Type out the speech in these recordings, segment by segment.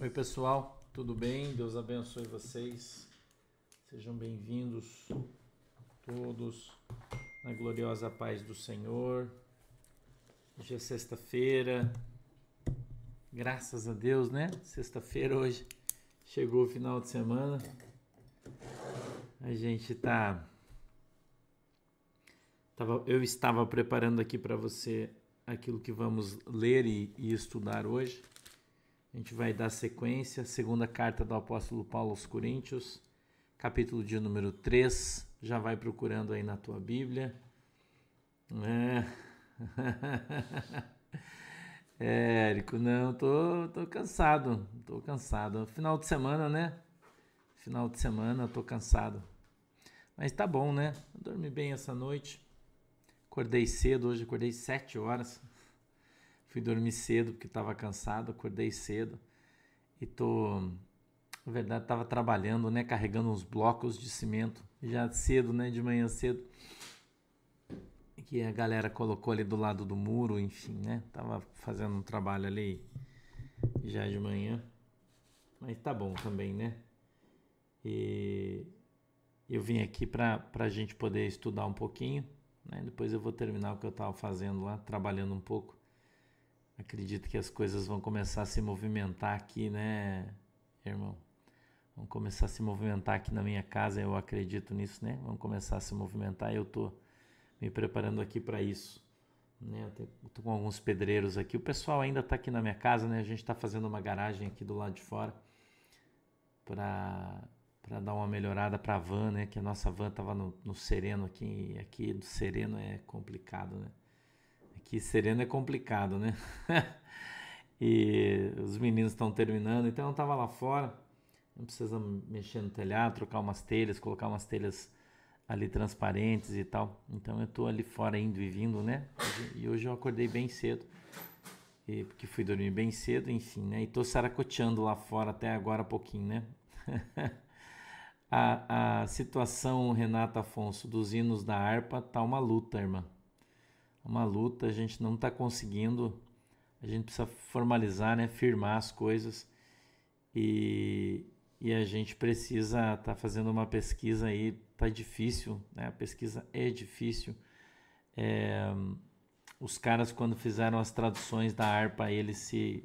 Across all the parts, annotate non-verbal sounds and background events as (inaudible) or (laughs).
Oi, pessoal, tudo bem? Deus abençoe vocês. Sejam bem-vindos todos na gloriosa paz do Senhor. Hoje é sexta-feira. Graças a Deus, né? Sexta-feira hoje chegou o final de semana. A gente tá eu estava preparando aqui para você aquilo que vamos ler e, e, estudar hoje. A gente vai dar sequência, segunda carta do apóstolo Paulo aos Coríntios, capítulo de número 3. Já vai procurando aí na tua Bíblia. É, (laughs) é Érico, não, tô, tô cansado, tô cansado. Final de semana, né? Final de semana, tô cansado. Mas tá bom, né? dormi bem essa noite. Acordei cedo hoje, acordei sete horas. Fui dormir cedo porque estava cansado, acordei cedo. E tô, na verdade, estava trabalhando, né, carregando uns blocos de cimento já cedo, né, de manhã cedo. Que a galera colocou ali do lado do muro, enfim, né? Tava fazendo um trabalho ali já de manhã. Mas tá bom também, né? E eu vim aqui para a gente poder estudar um pouquinho né? Depois eu vou terminar o que eu estava fazendo lá, trabalhando um pouco. Acredito que as coisas vão começar a se movimentar aqui, né, irmão? Vão começar a se movimentar aqui na minha casa, eu acredito nisso, né? Vão começar a se movimentar e eu tô me preparando aqui para isso. Né? Eu tô com alguns pedreiros aqui. O pessoal ainda está aqui na minha casa, né? A gente está fazendo uma garagem aqui do lado de fora para para dar uma melhorada para a van, né? Que a nossa van tava no, no Sereno aqui, aqui do Sereno é complicado, né? Aqui Sereno é complicado, né? (laughs) e os meninos estão terminando, então eu tava lá fora, não precisa mexer no telhado, trocar umas telhas, colocar umas telhas ali transparentes e tal. Então eu tô ali fora indo e vindo, né? E hoje eu acordei bem cedo. E, porque fui dormir bem cedo, enfim, né? E tô saracoteando lá fora até agora pouquinho, né? (laughs) a, a situação, Renata Afonso, dos hinos da harpa tá uma luta, irmã. Uma luta, a gente não está conseguindo, a gente precisa formalizar, né, firmar as coisas e, e a gente precisa estar tá fazendo uma pesquisa aí, tá difícil, né, a pesquisa é difícil. É, os caras quando fizeram as traduções da harpa, eles se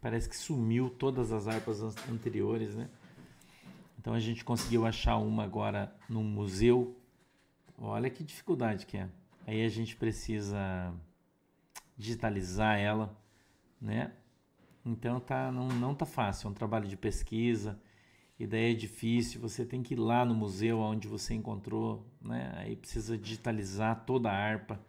parece que sumiu todas as harpas anteriores, né? Então a gente conseguiu achar uma agora num museu. Olha que dificuldade que é. Aí a gente precisa digitalizar ela, né? Então tá, não, não tá fácil, é um trabalho de pesquisa, e daí é difícil, você tem que ir lá no museu onde você encontrou, né? Aí precisa digitalizar toda a harpa.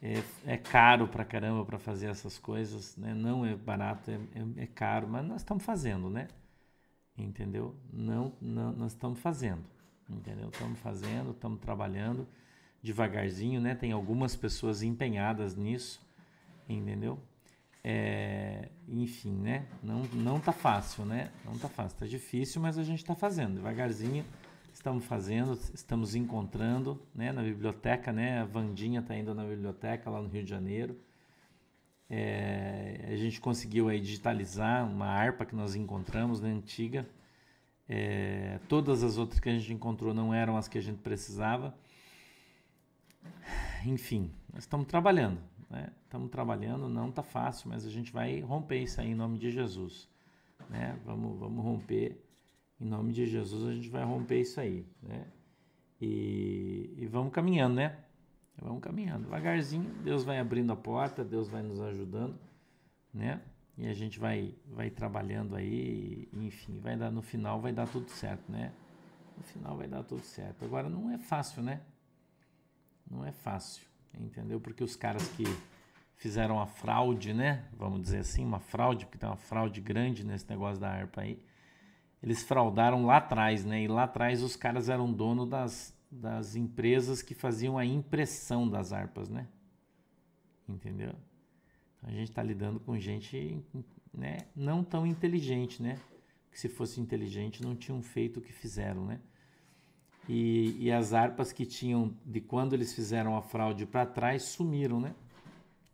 É, é caro pra caramba para fazer essas coisas, né? Não é barato, é, é, é caro, mas nós estamos fazendo, né? entendeu? Não, não nós estamos fazendo, entendeu? Estamos fazendo, estamos trabalhando devagarzinho, né? Tem algumas pessoas empenhadas nisso, entendeu? É, enfim, né? Não, não tá fácil, né? Não tá fácil, tá difícil, mas a gente está fazendo devagarzinho. Estamos fazendo, estamos encontrando, né? Na biblioteca, né? A Vandinha está indo na biblioteca lá no Rio de Janeiro. É, a gente conseguiu aí digitalizar uma harpa que nós encontramos, né, antiga. É, todas as outras que a gente encontrou não eram as que a gente precisava. Enfim, nós estamos trabalhando. Né? Estamos trabalhando, não está fácil, mas a gente vai romper isso aí em nome de Jesus. Né? Vamos, vamos romper em nome de Jesus, a gente vai romper isso aí. Né? E, e vamos caminhando, né? Vamos caminhando devagarzinho, Deus vai abrindo a porta, Deus vai nos ajudando, né? E a gente vai vai trabalhando aí, enfim, vai dar no final vai dar tudo certo, né? No final vai dar tudo certo. Agora não é fácil, né? Não é fácil, entendeu? Porque os caras que fizeram a fraude, né? Vamos dizer assim, uma fraude, porque tem uma fraude grande nesse negócio da harpa aí. Eles fraudaram lá atrás, né? E lá atrás os caras eram dono das, das empresas que faziam a impressão das harpas, né? Entendeu? Então a gente está lidando com gente né, não tão inteligente, né? Que se fosse inteligente não tinham feito o que fizeram, né? E, e as harpas que tinham de quando eles fizeram a fraude para trás sumiram, né?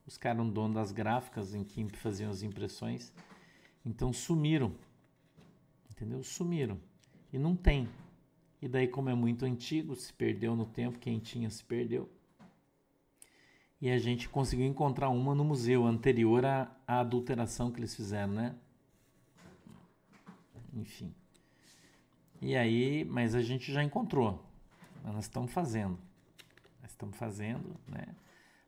Os caras eram donos das gráficas em que faziam as impressões Então sumiram. Entendeu? Sumiram. E não tem. E daí, como é muito antigo, se perdeu no tempo, quem tinha se perdeu. E a gente conseguiu encontrar uma no museu, anterior à, à adulteração que eles fizeram, né? Enfim. E aí, mas a gente já encontrou. Nós estamos fazendo. Nós estamos fazendo, né?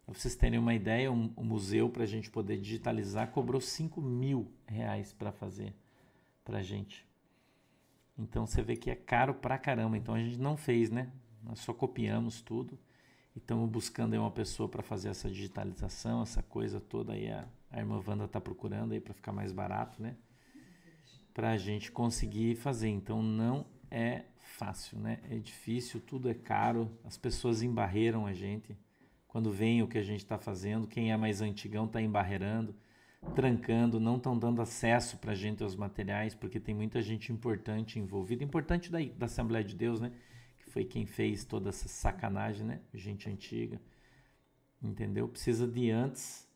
Para vocês terem uma ideia, um, um museu para a gente poder digitalizar cobrou 5 mil reais para fazer para a gente. Então você vê que é caro pra caramba. Então a gente não fez, né? Nós só copiamos tudo e estamos buscando aí uma pessoa para fazer essa digitalização, essa coisa toda aí. A, a irmã Wanda está procurando aí para ficar mais barato, né? Para a gente conseguir fazer. Então não é fácil, né? É difícil, tudo é caro. As pessoas embarreiram a gente quando vem o que a gente está fazendo. Quem é mais antigão está embarreirando, trancando, não estão dando acesso para a gente aos materiais, porque tem muita gente importante envolvida. Importante da, da Assembleia de Deus, né? Que foi quem fez toda essa sacanagem, né? Gente antiga. Entendeu? Precisa de antes.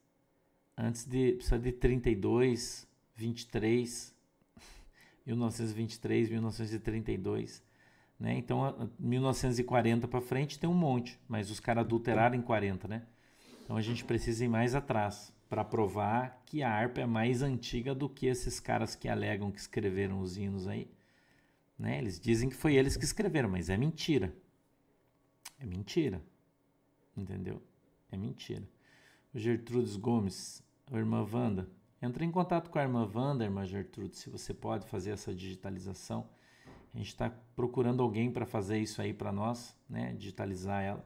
Antes de. Precisa de 32, 23, 1923, 1932 né? Então, 1940 para frente tem um monte, mas os caras adulteraram em 40, né? Então a gente precisa ir mais atrás para provar que a harpa é mais antiga do que esses caras que alegam que escreveram os hinos aí. Né? Eles dizem que foi eles que escreveram, mas é mentira. É mentira. Entendeu? É mentira. O Gertrudes Gomes, a irmã Wanda, entra em contato com a irmã Wanda, irmã Gertrudes, se você pode fazer essa digitalização a gente está procurando alguém para fazer isso aí para nós, né? Digitalizar ela.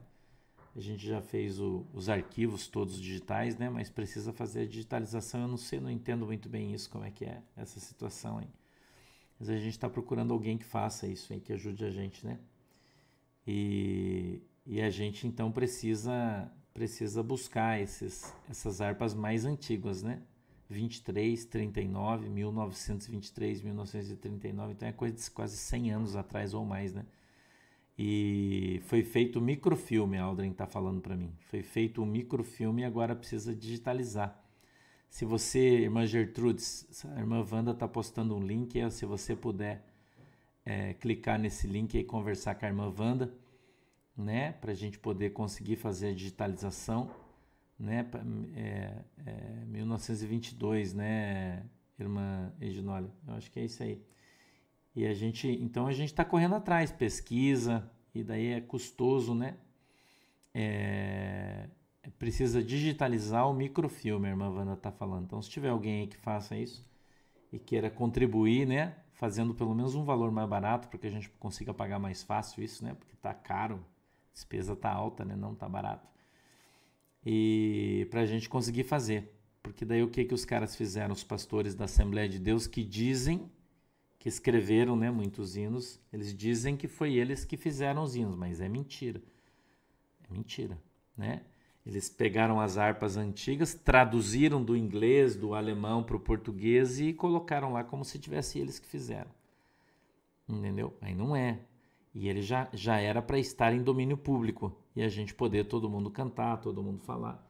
A gente já fez o, os arquivos todos digitais, né? Mas precisa fazer a digitalização. Eu não sei, não entendo muito bem isso, como é que é essa situação aí. Mas a gente está procurando alguém que faça isso aí, que ajude a gente, né? E, e a gente então precisa precisa buscar esses, essas harpas mais antigas, né? 23, 39, 1923, 1939, então é coisa de quase 100 anos atrás ou mais, né? E foi feito um microfilme, a Aldrin está falando para mim. Foi feito um microfilme e agora precisa digitalizar. Se você, irmã Gertrudes, a irmã Wanda está postando um link, se você puder é, clicar nesse link e conversar com a irmã Wanda, né, para a gente poder conseguir fazer a digitalização né? É, é, 1922, né, irmã Edinólia? Eu acho que é isso aí. E a gente, então a gente está correndo atrás, pesquisa, e daí é custoso, né? É, precisa digitalizar o microfilme, a irmã Wanda está falando. Então, se tiver alguém aí que faça isso e queira contribuir, né? Fazendo pelo menos um valor mais barato, para que a gente consiga pagar mais fácil isso, né? Porque está caro, a despesa está alta, né? Não está barato e para a gente conseguir fazer. Porque daí o que, que os caras fizeram, os pastores da Assembleia de Deus, que dizem, que escreveram né, muitos hinos, eles dizem que foi eles que fizeram os hinos, mas é mentira. É mentira, né? Eles pegaram as harpas antigas, traduziram do inglês, do alemão para o português e colocaram lá como se tivesse eles que fizeram. Entendeu? Aí não é. E ele já, já era para estar em domínio público e a gente poder todo mundo cantar, todo mundo falar.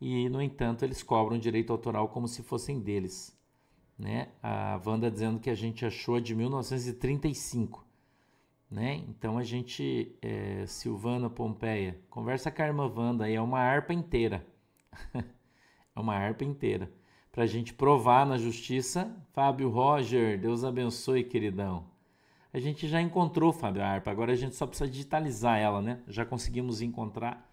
E, no entanto, eles cobram direito autoral como se fossem deles. Né? A Wanda dizendo que a gente achou de 1935. Né? Então a gente, é, Silvana Pompeia, conversa com a irmã Wanda, aí é uma harpa inteira. (laughs) é uma harpa inteira. Para a gente provar na justiça, Fábio Roger, Deus abençoe, queridão a gente já encontrou, Fábio, a harpa. Agora a gente só precisa digitalizar ela, né? Já conseguimos encontrar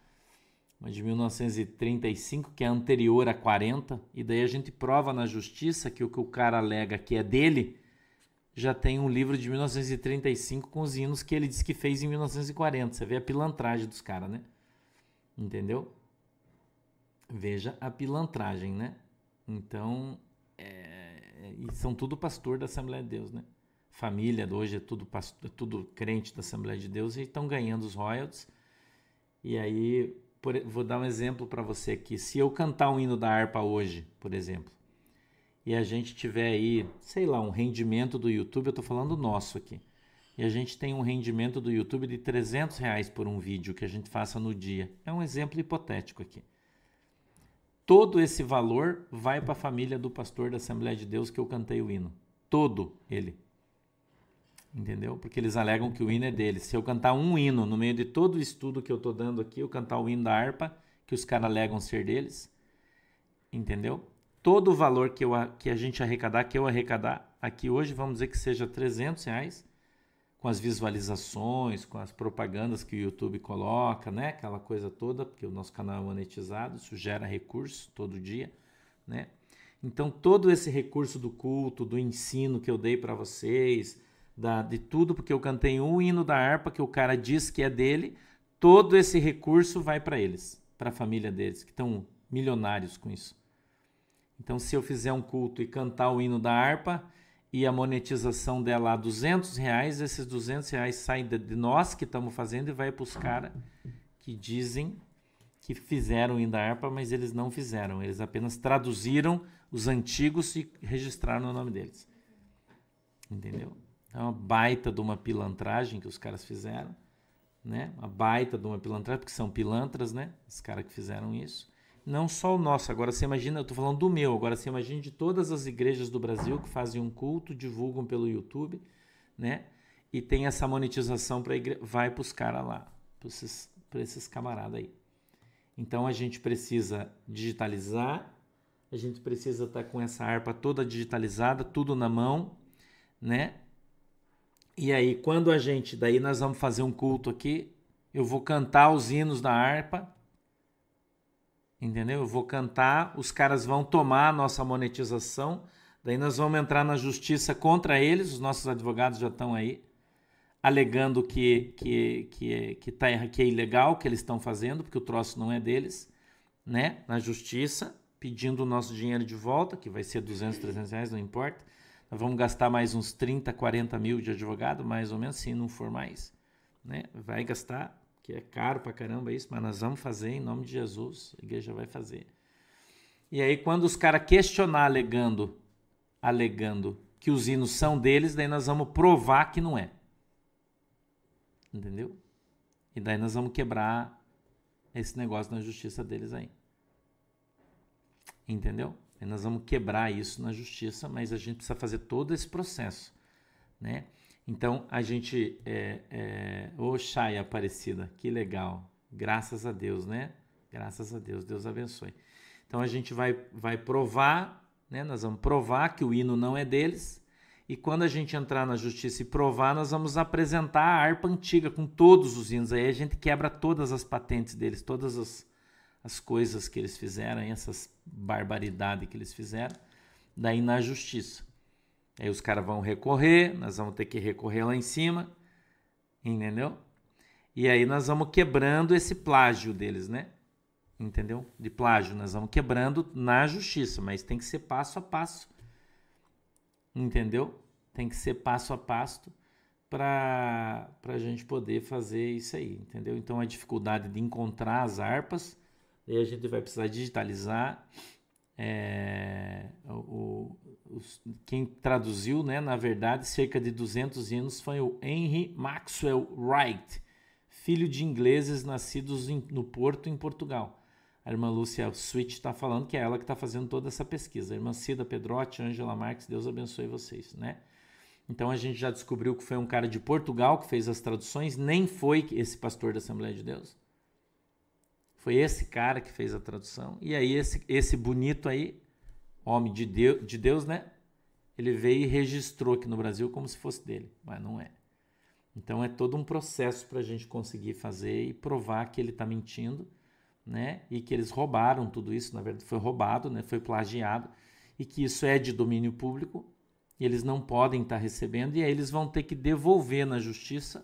uma de 1935, que é anterior a 40, e daí a gente prova na justiça que o que o cara alega que é dele já tem um livro de 1935 com os hinos que ele disse que fez em 1940. Você vê a pilantragem dos caras, né? Entendeu? Veja a pilantragem, né? Então, é... e são tudo pastor da Assembleia de Deus, né? Família hoje é tudo, é tudo crente da Assembleia de Deus e estão ganhando os royalties. E aí, por, vou dar um exemplo para você aqui. Se eu cantar um hino da harpa hoje, por exemplo, e a gente tiver aí, sei lá, um rendimento do YouTube, eu estou falando nosso aqui, e a gente tem um rendimento do YouTube de 300 reais por um vídeo que a gente faça no dia. É um exemplo hipotético aqui. todo esse valor vai para a família do pastor da Assembleia de Deus que eu cantei o hino. Todo ele. Entendeu? Porque eles alegam que o hino é deles. Se eu cantar um hino no meio de todo o estudo que eu estou dando aqui, eu cantar o hino da harpa, que os caras alegam ser deles, entendeu? Todo o valor que, eu, que a gente arrecadar, que eu arrecadar aqui hoje, vamos dizer que seja 300 reais, com as visualizações, com as propagandas que o YouTube coloca, né? Aquela coisa toda, porque o nosso canal é monetizado, isso gera recurso todo dia, né? Então, todo esse recurso do culto, do ensino que eu dei para vocês, da, de tudo, porque eu cantei um hino da harpa que o cara diz que é dele, todo esse recurso vai para eles, para a família deles, que estão milionários com isso. Então, se eu fizer um culto e cantar o hino da harpa e a monetização dela a 200 reais, esses 200 reais saem de nós que estamos fazendo e vai para os caras que dizem que fizeram o hino da harpa, mas eles não fizeram. Eles apenas traduziram os antigos e registraram o nome deles. Entendeu? É uma baita de uma pilantragem que os caras fizeram, né? Uma baita de uma pilantragem, porque são pilantras, né? Os caras que fizeram isso. Não só o nosso, agora você imagina, eu estou falando do meu, agora você imagina de todas as igrejas do Brasil que fazem um culto, divulgam pelo YouTube, né? E tem essa monetização para igreja, vai para os caras lá, para esses, esses camaradas aí. Então a gente precisa digitalizar, a gente precisa estar tá com essa harpa toda digitalizada, tudo na mão, né? E aí, quando a gente, daí nós vamos fazer um culto aqui, eu vou cantar os hinos da harpa, entendeu? Eu vou cantar, os caras vão tomar a nossa monetização, daí nós vamos entrar na justiça contra eles, os nossos advogados já estão aí, alegando que, que, que, que, tá, que é ilegal o que eles estão fazendo, porque o troço não é deles, né? Na justiça, pedindo o nosso dinheiro de volta, que vai ser 200, 300 reais, não importa. Vamos gastar mais uns 30, 40 mil de advogado, mais ou menos, se não for mais. Né? Vai gastar, que é caro pra caramba isso, mas nós vamos fazer em nome de Jesus, a igreja vai fazer. E aí, quando os caras questionar alegando, alegando que os hinos são deles, daí nós vamos provar que não é. Entendeu? E daí nós vamos quebrar esse negócio na justiça deles aí. Entendeu? E nós vamos quebrar isso na justiça, mas a gente precisa fazer todo esse processo, né? Então a gente é, é... Ô Aparecida, que legal, graças a Deus, né? Graças a Deus, Deus abençoe. Então a gente vai, vai provar, né? Nós vamos provar que o hino não é deles. E quando a gente entrar na justiça e provar, nós vamos apresentar a harpa antiga com todos os hinos. Aí a gente quebra todas as patentes deles, todas as, as coisas que eles fizeram, essas barbaridades que eles fizeram, daí na justiça. Aí os caras vão recorrer, nós vamos ter que recorrer lá em cima, entendeu? E aí nós vamos quebrando esse plágio deles, né? Entendeu? De plágio, nós vamos quebrando na justiça, mas tem que ser passo a passo. Entendeu? Tem que ser passo a passo para a gente poder fazer isso aí, entendeu? Então a dificuldade de encontrar as harpas Daí a gente vai precisar digitalizar. É, o, quem traduziu, né, na verdade, cerca de 200 hinos foi o Henry Maxwell Wright, filho de ingleses nascidos em, no Porto, em Portugal. A irmã Lúcia Switch está falando que é ela que está fazendo toda essa pesquisa. A irmã Cida Pedrotti, Angela Marques, Deus abençoe vocês, né? Então a gente já descobriu que foi um cara de Portugal que fez as traduções, nem foi esse pastor da Assembleia de Deus. Foi esse cara que fez a tradução. E aí, esse, esse bonito aí, homem de Deus, de Deus, né? Ele veio e registrou aqui no Brasil como se fosse dele, mas não é. Então é todo um processo para a gente conseguir fazer e provar que ele está mentindo, né? E que eles roubaram tudo isso, na verdade foi roubado, né? Foi plagiado e que isso é de domínio público e eles não podem estar tá recebendo e aí eles vão ter que devolver na justiça.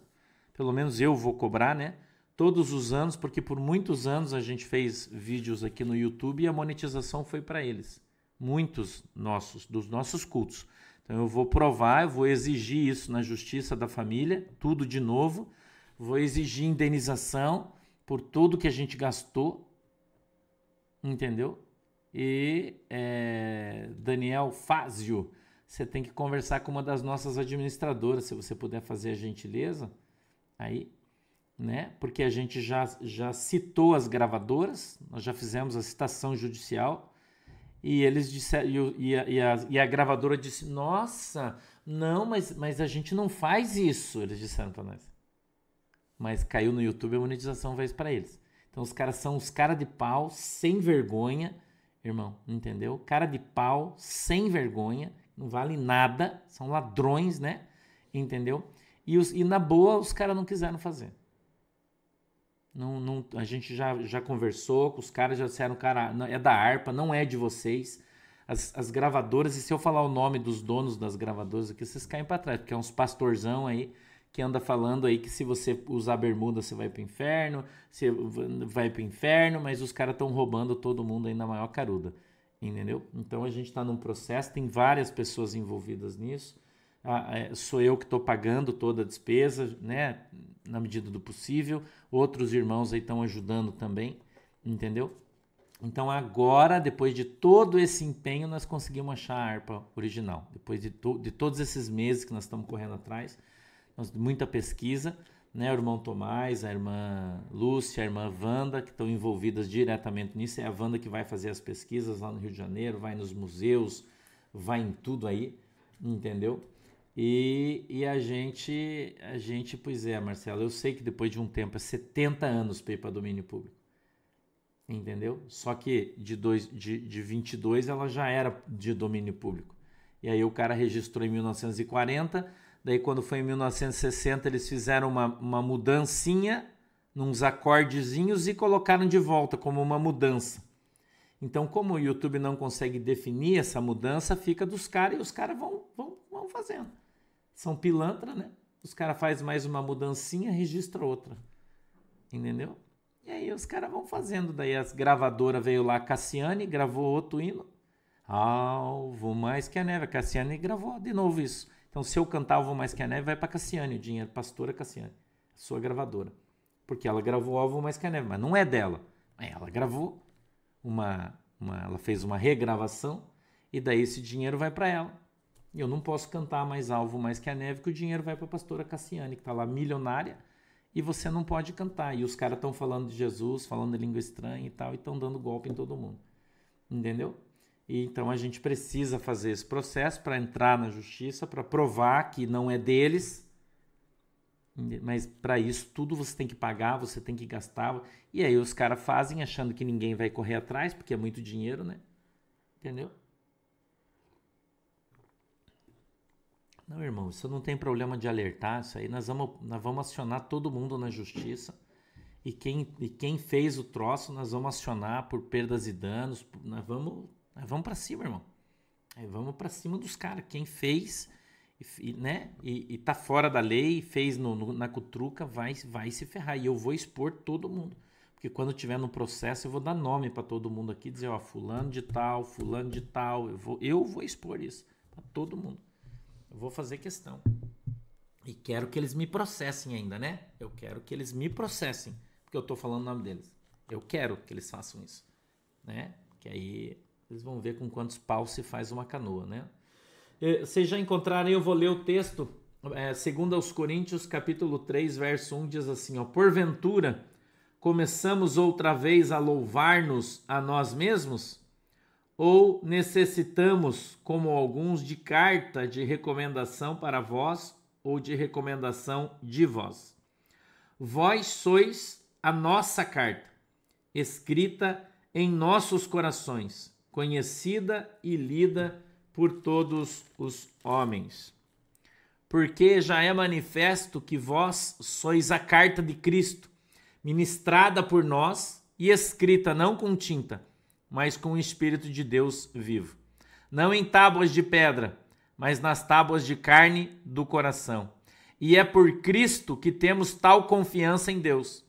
Pelo menos eu vou cobrar, né? Todos os anos, porque por muitos anos a gente fez vídeos aqui no YouTube e a monetização foi para eles. Muitos nossos, dos nossos cultos. Então eu vou provar, eu vou exigir isso na justiça da família, tudo de novo. Vou exigir indenização por tudo que a gente gastou. Entendeu? E é, Daniel Fázio, você tem que conversar com uma das nossas administradoras, se você puder fazer a gentileza. Aí né? Porque a gente já, já citou as gravadoras, nós já fizemos a citação judicial e eles disseram e, a, e, a, e a gravadora disse: Nossa, não, mas, mas a gente não faz isso. Eles disseram para nós. Mas caiu no YouTube a monetização fez para eles. Então os caras são os cara de pau sem vergonha, irmão, entendeu? Cara de pau sem vergonha, não vale nada, são ladrões, né? Entendeu? E, os, e na boa os caras não quiseram fazer. Não, não, a gente já, já conversou com os caras, já disseram, cara, é da harpa, não é de vocês. As, as gravadoras, e se eu falar o nome dos donos das gravadoras aqui, vocês caem para trás, porque é uns pastorzão aí que anda falando aí que se você usar bermuda você vai pro inferno, você vai pro inferno, mas os caras estão roubando todo mundo aí na maior caruda, entendeu? Então a gente está num processo, tem várias pessoas envolvidas nisso. Ah, é, sou eu que estou pagando toda a despesa, né? Na medida do possível. Outros irmãos aí estão ajudando também, entendeu? Então agora, depois de todo esse empenho, nós conseguimos achar a harpa original. Depois de, to de todos esses meses que nós estamos correndo atrás, nós, muita pesquisa, né? O irmão Tomás, a irmã Lúcia, a irmã Wanda, que estão envolvidas diretamente nisso. É a Wanda que vai fazer as pesquisas lá no Rio de Janeiro, vai nos museus, vai em tudo aí, entendeu? E, e a gente, a gente, pois é, Marcelo, eu sei que depois de um tempo, é 70 anos para domínio público. Entendeu? Só que de, dois, de, de 22 ela já era de domínio público. E aí o cara registrou em 1940, daí quando foi em 1960 eles fizeram uma, uma mudancinha, nos acordezinhos e colocaram de volta como uma mudança. Então, como o YouTube não consegue definir essa mudança, fica dos caras e os caras vão, vão, vão fazendo são pilantra, né? Os caras fazem mais uma mudancinha, registra outra. Entendeu? E aí os caras vão fazendo. Daí as gravadoras veio lá, Cassiane gravou outro hino. Alvo mais que a neve. A Cassiane gravou de novo isso. Então, se eu cantar Alvo mais que a neve, vai para Cassiane o dinheiro. Pastora Cassiane, sua gravadora. Porque ela gravou Alvo mais que a neve, mas não é dela. Ela gravou uma, uma ela fez uma regravação e daí esse dinheiro vai para ela. Eu não posso cantar mais alvo mais que a neve, que o dinheiro vai para a pastora Cassiane, que está lá milionária, e você não pode cantar. E os caras estão falando de Jesus, falando de língua estranha e tal, e estão dando golpe em todo mundo. Entendeu? E então a gente precisa fazer esse processo para entrar na justiça, para provar que não é deles. Mas para isso tudo você tem que pagar, você tem que gastar. E aí os caras fazem achando que ninguém vai correr atrás, porque é muito dinheiro, né? Entendeu? Não, irmão, isso não tem problema de alertar. Isso aí nós vamos, nós vamos acionar todo mundo na justiça. E quem, e quem fez o troço, nós vamos acionar por perdas e danos. Nós vamos, nós vamos para cima, irmão. Vamos para cima dos caras. Quem fez e, né, e, e tá fora da lei, fez no, no, na cutruca, vai, vai se ferrar. E eu vou expor todo mundo. Porque quando tiver no processo, eu vou dar nome para todo mundo aqui, dizer, ó, fulano de tal, fulano de tal. Eu vou, eu vou expor isso para todo mundo. Eu vou fazer questão. E quero que eles me processem ainda, né? Eu quero que eles me processem, porque eu estou falando o nome deles. Eu quero que eles façam isso, né? Que aí eles vão ver com quantos paus se faz uma canoa, né? Vocês já encontraram, eu vou ler o texto, é, segundo aos Coríntios, capítulo 3, verso 1, diz assim, ó, Porventura, começamos outra vez a louvar-nos a nós mesmos? Ou necessitamos, como alguns, de carta de recomendação para vós ou de recomendação de vós? Vós sois a nossa carta, escrita em nossos corações, conhecida e lida por todos os homens. Porque já é manifesto que vós sois a carta de Cristo, ministrada por nós e escrita não com tinta, mas com o Espírito de Deus vivo. Não em tábuas de pedra, mas nas tábuas de carne do coração. E é por Cristo que temos tal confiança em Deus.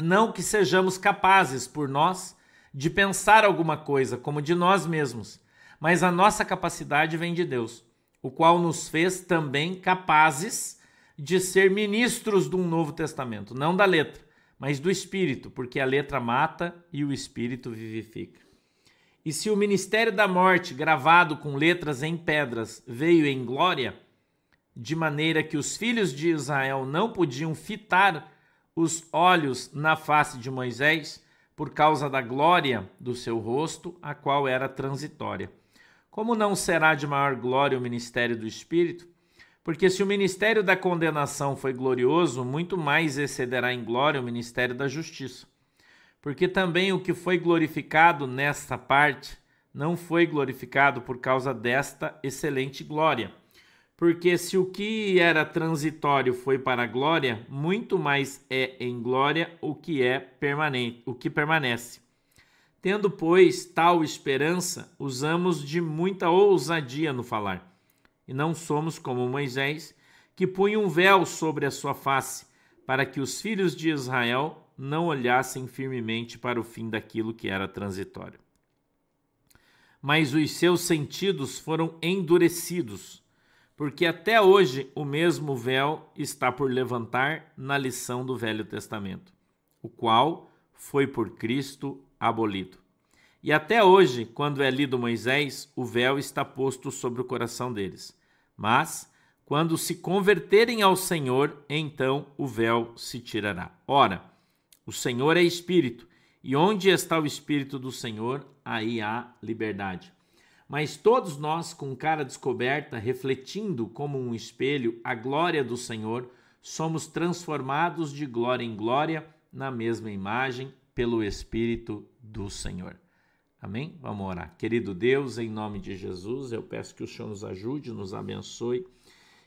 Não que sejamos capazes, por nós, de pensar alguma coisa como de nós mesmos, mas a nossa capacidade vem de Deus, o qual nos fez também capazes de ser ministros de um novo testamento, não da letra, mas do Espírito, porque a letra mata e o Espírito vivifica. E se o ministério da morte, gravado com letras em pedras, veio em glória, de maneira que os filhos de Israel não podiam fitar os olhos na face de Moisés por causa da glória do seu rosto, a qual era transitória. Como não será de maior glória o ministério do Espírito? Porque se o ministério da condenação foi glorioso, muito mais excederá em glória o ministério da justiça. Porque também o que foi glorificado nesta parte não foi glorificado por causa desta excelente glória porque se o que era transitório foi para a glória, muito mais é em glória o que é permanente, o que permanece. Tendo, pois, tal esperança, usamos de muita ousadia no falar, e não somos como Moisés, que punha um véu sobre a sua face, para que os filhos de Israel não olhassem firmemente para o fim daquilo que era transitório. Mas os seus sentidos foram endurecidos porque até hoje o mesmo véu está por levantar na lição do Velho Testamento, o qual foi por Cristo abolido. E até hoje, quando é lido Moisés, o véu está posto sobre o coração deles. Mas, quando se converterem ao Senhor, então o véu se tirará. Ora, o Senhor é Espírito, e onde está o Espírito do Senhor, aí há liberdade. Mas todos nós, com cara descoberta, refletindo como um espelho a glória do Senhor, somos transformados de glória em glória na mesma imagem pelo Espírito do Senhor. Amém? Vamos orar. Querido Deus, em nome de Jesus, eu peço que o Senhor nos ajude, nos abençoe,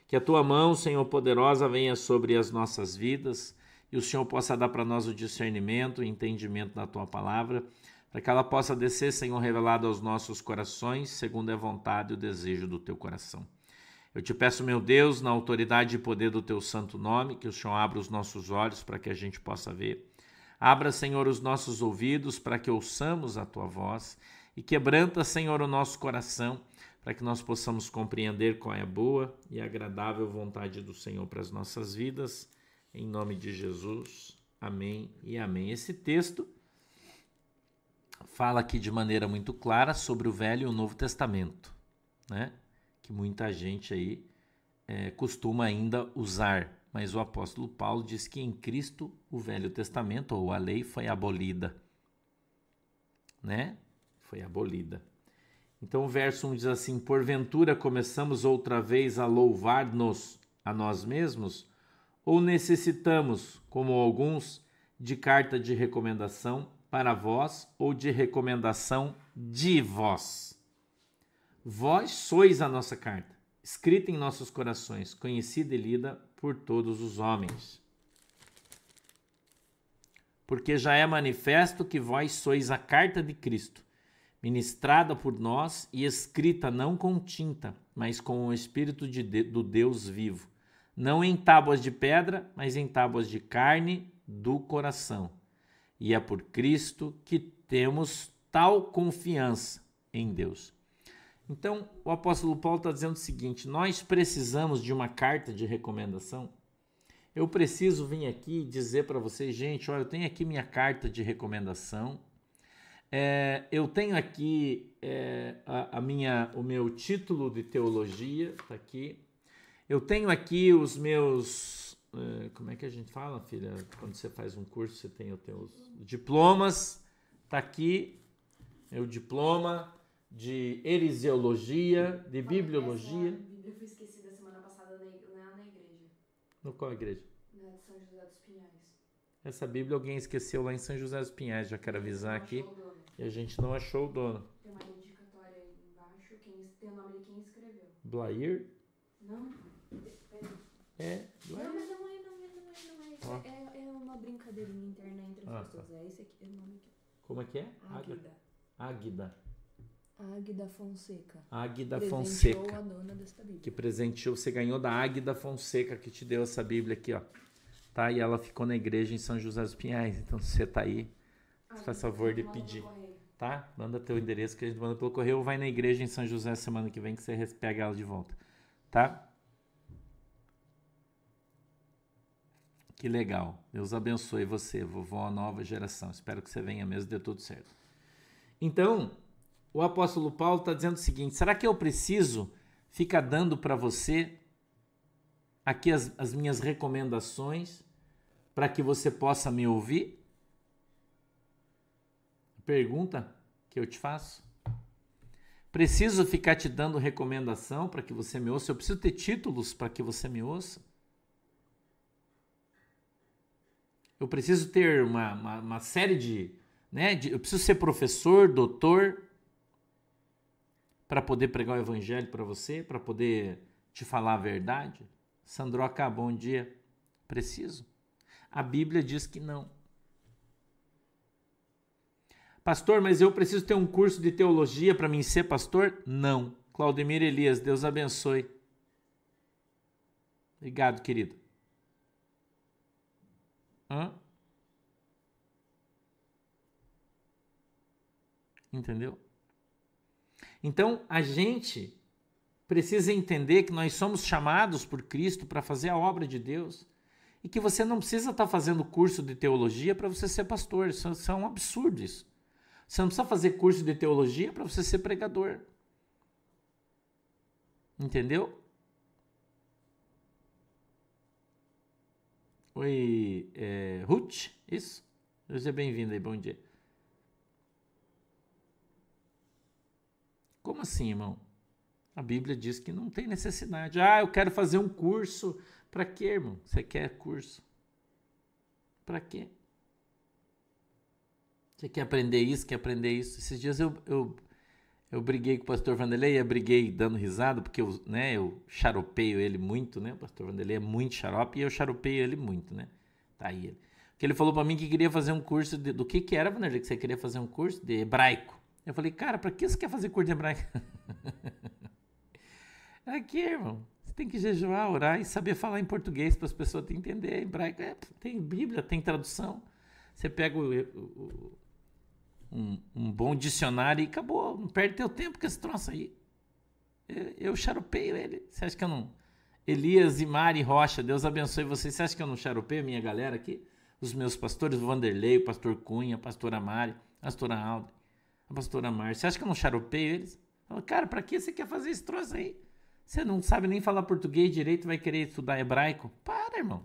que a tua mão, Senhor poderosa, venha sobre as nossas vidas e o Senhor possa dar para nós o discernimento, o entendimento da tua palavra para que ela possa descer, Senhor, revelado aos nossos corações, segundo a vontade e o desejo do teu coração. Eu te peço, meu Deus, na autoridade e poder do teu santo nome, que o Senhor abra os nossos olhos para que a gente possa ver. Abra, Senhor, os nossos ouvidos para que ouçamos a tua voz e quebranta, Senhor, o nosso coração para que nós possamos compreender qual é a boa e agradável vontade do Senhor para as nossas vidas. Em nome de Jesus. Amém e amém. Esse texto fala aqui de maneira muito clara sobre o Velho e o Novo Testamento, né? que muita gente aí é, costuma ainda usar. Mas o apóstolo Paulo diz que em Cristo o Velho Testamento, ou a lei, foi abolida. Né? Foi abolida. Então o verso 1 diz assim: Porventura começamos outra vez a louvar-nos a nós mesmos? Ou necessitamos, como alguns, de carta de recomendação? para vós ou de recomendação de vós. Vós sois a nossa carta, escrita em nossos corações, conhecida e lida por todos os homens. Porque já é manifesto que vós sois a carta de Cristo, ministrada por nós e escrita não com tinta, mas com o Espírito de, do Deus vivo, não em tábuas de pedra, mas em tábuas de carne do coração e é por Cristo que temos tal confiança em Deus. Então, o apóstolo Paulo está dizendo o seguinte: nós precisamos de uma carta de recomendação. Eu preciso vir aqui dizer para vocês, gente, olha, eu tenho aqui minha carta de recomendação. É, eu tenho aqui é, a, a, minha, o meu título de teologia, está aqui. Eu tenho aqui os meus é, como é que a gente fala, filha? Quando você faz um curso, você tem os teus diplomas. Tá aqui o diploma de erisiologia, de bibliologia. Essa Bíblia foi esquecida semana passada na, na, na igreja. No qual igreja? Na de São José dos Pinhais. Essa Bíblia alguém esqueceu lá em São José dos Pinhais, já quero avisar aqui. E a gente não achou o dono. Tem uma dedicatória aí embaixo, quem, tem o nome de quem escreveu. Blair? Não, é, Blair. Não, mas não é, não é, não é, não é. É, é uma brincadeirinha interna entre as ah, pessoas. Tá. É esse aqui, é o nome aqui. Como é que é? Águida. Águida. Águida Fonseca. Águida Fonseca. a dona desta Bíblia. Que presenteou, você ganhou da Águida Fonseca que te deu essa Bíblia aqui, ó. Tá? E ela ficou na igreja em São José dos Pinhais. Então, se você tá aí, faz favor de pedir. Tá? Manda teu endereço que a gente manda pelo correio ou vai na igreja em São José semana que vem que você pega ela de volta. Tá? Que legal. Deus abençoe você, vovó, nova geração. Espero que você venha mesmo, dê tudo certo. Então, o apóstolo Paulo está dizendo o seguinte: será que eu preciso ficar dando para você aqui as, as minhas recomendações para que você possa me ouvir? Pergunta que eu te faço. Preciso ficar te dando recomendação para que você me ouça? Eu preciso ter títulos para que você me ouça? Eu preciso ter uma, uma, uma série de, né? De, eu preciso ser professor, doutor, para poder pregar o evangelho para você, para poder te falar a verdade? Sandroca, bom dia. Preciso? A Bíblia diz que não. Pastor, mas eu preciso ter um curso de teologia para mim ser pastor? Não. Claudemir Elias, Deus abençoe. Obrigado, querido. Hã? Entendeu? Então, a gente precisa entender que nós somos chamados por Cristo para fazer a obra de Deus e que você não precisa estar fazendo curso de teologia para você ser pastor. Isso, isso é um absurdo isso. Você não precisa fazer curso de teologia para você ser pregador. Entendeu? Oi, é, Ruth, isso? Seja bem-vindo aí, bom dia. Como assim, irmão? A Bíblia diz que não tem necessidade. Ah, eu quero fazer um curso. Para quê, irmão? Você quer curso? Para quê? Você quer aprender isso, quer aprender isso? Esses dias eu, eu, eu briguei com o pastor Vanderlei, eu briguei dando risada, porque eu, né, eu xaropeio ele muito, né? O pastor Vanderlei é muito xarope e eu xaropeio ele muito, né? Tá aí ele. Porque ele falou para mim que queria fazer um curso de, do que que era, Vanderlei, que você queria fazer um curso de hebraico. Eu falei, cara, para que você quer fazer curso de hebraico? (laughs) Aqui, irmão. Você tem que jejuar, orar e saber falar em português para as pessoas te entenderem. Hebraico é, tem Bíblia, tem tradução. Você pega o, o, um, um, bom dicionário e acabou. Não perde teu tempo com esse troço aí. Eu, eu ele. Você acha que eu não. Elias e Mari Rocha, Deus abençoe vocês. Você acha que eu não charupeio a minha galera aqui? Os meus pastores, o Vanderlei, o pastor Cunha, a pastora Mari, a pastora Aldo, a pastora Márcia. Você acha que eu não charupeio eles? Cara, para que você quer fazer esse troço aí? Você não sabe nem falar português direito, vai querer estudar hebraico? Para, irmão.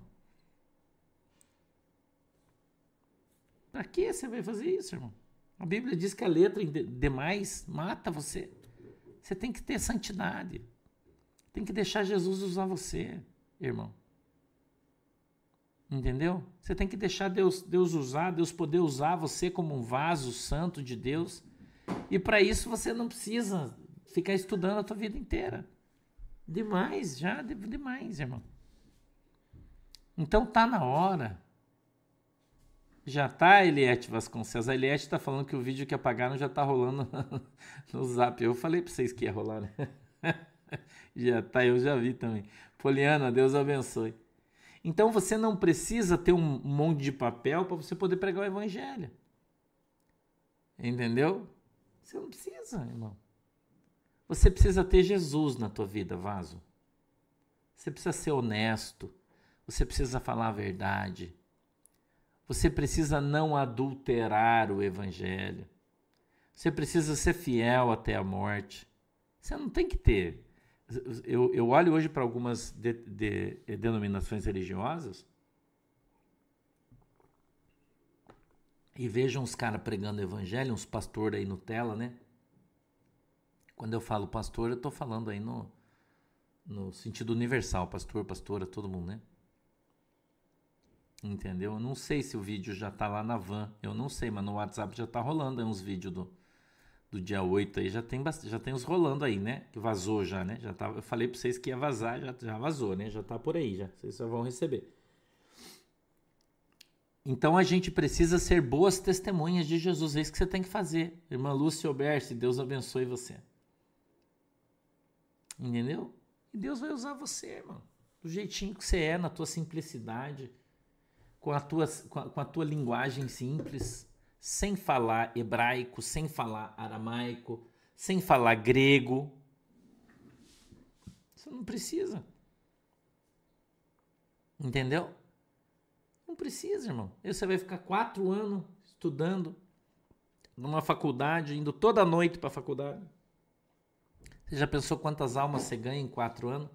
Para que você vai fazer isso, irmão? A Bíblia diz que a letra demais mata você. Você tem que ter santidade. Tem que deixar Jesus usar você, irmão. Entendeu? Você tem que deixar Deus, Deus usar, Deus poder usar você como um vaso santo de Deus. E para isso você não precisa ficar estudando a tua vida inteira. Demais, já demais, irmão. Então tá na hora. Já tá, Eliette Vasconcelos. A Eliette está falando que o vídeo que apagaram já tá rolando (laughs) no zap. Eu falei para vocês que ia rolar, né? (laughs) já tá, eu já vi também. Poliana, Deus abençoe. Então você não precisa ter um monte de papel para você poder pregar o evangelho. Entendeu? Você não precisa, irmão. Você precisa ter Jesus na tua vida, vaso. Você precisa ser honesto. Você precisa falar a verdade. Você precisa não adulterar o evangelho. Você precisa ser fiel até a morte. Você não tem que ter. Eu, eu olho hoje para algumas de, de, de denominações religiosas e vejo uns caras pregando evangelho, uns pastores aí no tela, né? Quando eu falo pastor, eu estou falando aí no, no sentido universal, pastor, pastora, todo mundo, né? Entendeu? Eu não sei se o vídeo já tá lá na van, eu não sei, mas no WhatsApp já tá rolando aí uns vídeos do, do dia 8 aí, já tem, já tem uns rolando aí, né? Que vazou já, né? Já tá, eu falei para vocês que ia vazar, já, já vazou, né? Já tá por aí, já. Vocês só vão receber. Então a gente precisa ser boas testemunhas de Jesus, é isso que você tem que fazer. Irmã Lúcia Oberse, Deus abençoe você. Entendeu? E Deus vai usar você, irmão. Do jeitinho que você é, na tua simplicidade, com a tua, com a, com a tua linguagem simples, sem falar hebraico, sem falar aramaico, sem falar grego. Você não precisa. Entendeu? Não precisa, irmão. E você vai ficar quatro anos estudando numa faculdade, indo toda noite para a faculdade. Você já pensou quantas almas você ganha em quatro anos?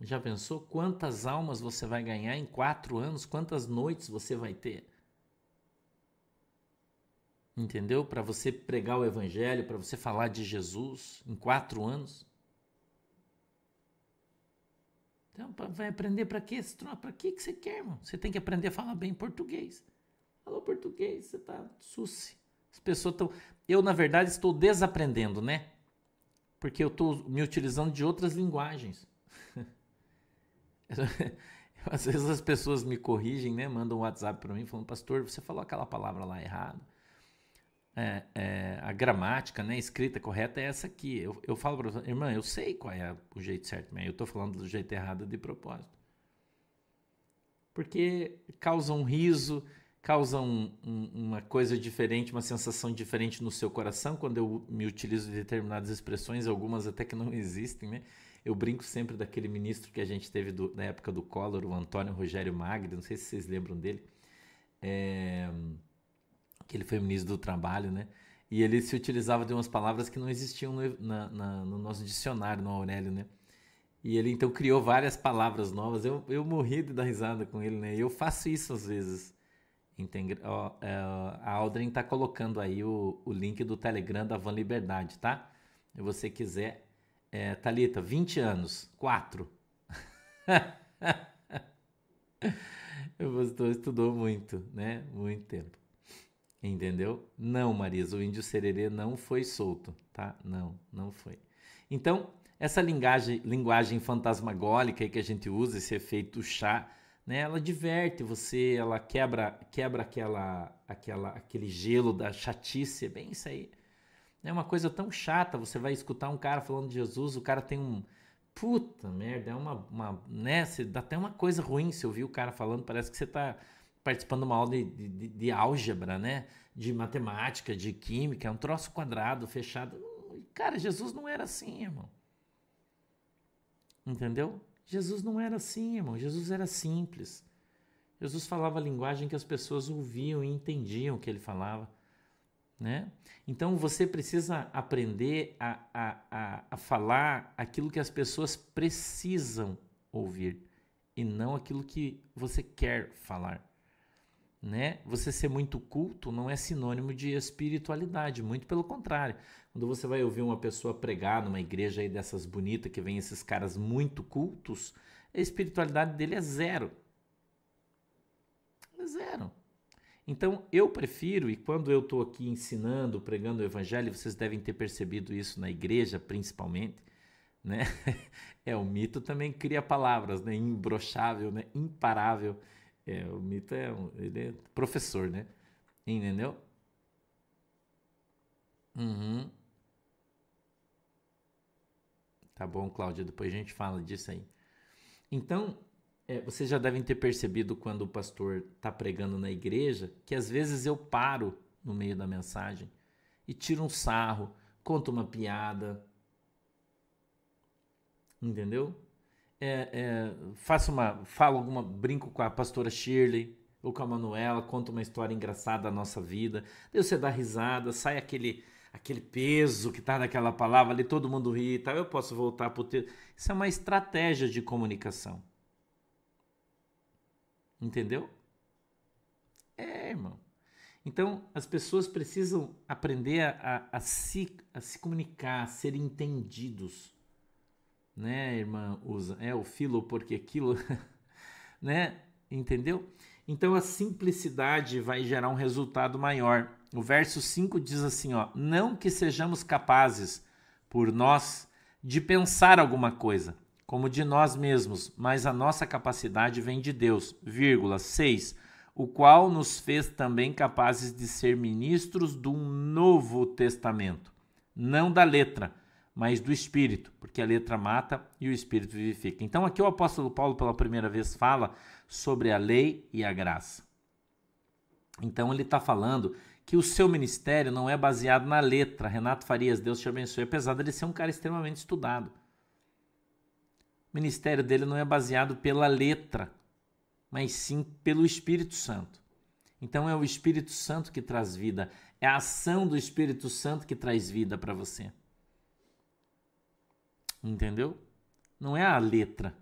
Já pensou quantas almas você vai ganhar em quatro anos? Quantas noites você vai ter? Entendeu? Para você pregar o Evangelho, para você falar de Jesus em quatro anos. Então, vai aprender para quê? Para que você quer, irmão? Você tem que aprender a falar bem português. Falou português, você tá suci. As pessoas estão. Eu, na verdade, estou desaprendendo, né? Porque eu estou me utilizando de outras linguagens. (laughs) Às vezes as pessoas me corrigem, né? Mandam um WhatsApp para mim falando, pastor, você falou aquela palavra lá errado. É, é, a gramática, né, escrita correta é essa aqui. Eu, eu falo para você, irmã, eu sei qual é o jeito certo, mas eu estou falando do jeito errado de propósito. Porque causa um riso, causa um, um, uma coisa diferente, uma sensação diferente no seu coração quando eu me utilizo de determinadas expressões, algumas até que não (laughs) existem, né? Eu brinco sempre daquele ministro que a gente teve do, na época do Collor, o Antônio Rogério Magri, não sei se vocês lembram dele. É que ele foi ministro do Trabalho, né? E ele se utilizava de umas palavras que não existiam no, na, na, no nosso dicionário, no Aurélio, né? E ele então criou várias palavras novas. Eu, eu morri de dar risada com ele, né? Eu faço isso às vezes. Entende? Ó, é, a Aldrin tá colocando aí o, o link do Telegram da Van Liberdade, tá? Se você quiser. É, Thalita, 20 anos, 4. (laughs) Você estudou muito, né? Muito tempo. Entendeu? Não, Marisa, o índio sererê não foi solto, tá? Não, não foi. Então, essa linguagem, linguagem fantasmagólica que a gente usa, esse efeito chá, né? Ela diverte você, ela quebra, quebra aquela, aquela, aquele gelo da chatice, é bem isso aí. É uma coisa tão chata, você vai escutar um cara falando de Jesus, o cara tem um puta merda, é uma, uma né, você dá até uma coisa ruim se ouvir o cara falando, parece que você tá participando de uma aula de, de, de, álgebra, né? De matemática, de química, é um troço quadrado, fechado. Cara, Jesus não era assim, irmão. Entendeu? Jesus não era assim, irmão. Jesus era simples. Jesus falava a linguagem que as pessoas ouviam e entendiam o que ele falava. Né? Então você precisa aprender a, a, a, a falar aquilo que as pessoas precisam ouvir e não aquilo que você quer falar né? Você ser muito culto não é sinônimo de espiritualidade, muito pelo contrário. Quando você vai ouvir uma pessoa pregar numa igreja aí dessas bonitas que vem esses caras muito cultos, a espiritualidade dele é zero. É zero. Então eu prefiro, e quando eu estou aqui ensinando, pregando o evangelho, vocês devem ter percebido isso na igreja principalmente, né? (laughs) É, o mito também cria palavras, né? Imbrochável, né? Imparável. É, o mito é, um, ele é professor, né? Entendeu? Uhum. Tá bom, Cláudia, depois a gente fala disso aí. Então, é, vocês já devem ter percebido quando o pastor está pregando na igreja que às vezes eu paro no meio da mensagem e tiro um sarro, conto uma piada. Entendeu? É, é, faço uma, falo alguma, brinco com a pastora Shirley ou com a Manuela, conto uma história engraçada da nossa vida, daí você dá risada, sai aquele aquele peso que tá naquela palavra ali, todo mundo ri e tal, eu posso voltar para o texto. Isso é uma estratégia de comunicação. Entendeu? É, irmão. Então, as pessoas precisam aprender a, a, a, se, a se comunicar, a ser entendidos né, irmã usa? É o filo porque aquilo, (laughs) né? Entendeu? Então a simplicidade vai gerar um resultado maior. O verso 5 diz assim, ó: "Não que sejamos capazes por nós de pensar alguma coisa, como de nós mesmos, mas a nossa capacidade vem de Deus." Vírgula 6 o qual nos fez também capazes de ser ministros do Novo Testamento, não da letra, mas do espírito, porque a letra mata e o espírito vivifica. Então aqui o apóstolo Paulo pela primeira vez fala sobre a lei e a graça. Então ele está falando que o seu ministério não é baseado na letra. Renato Farias, Deus te abençoe, apesar de ele ser um cara extremamente estudado. O ministério dele não é baseado pela letra, mas sim pelo Espírito Santo. Então é o Espírito Santo que traz vida, é a ação do Espírito Santo que traz vida para você. Entendeu? Não é a letra.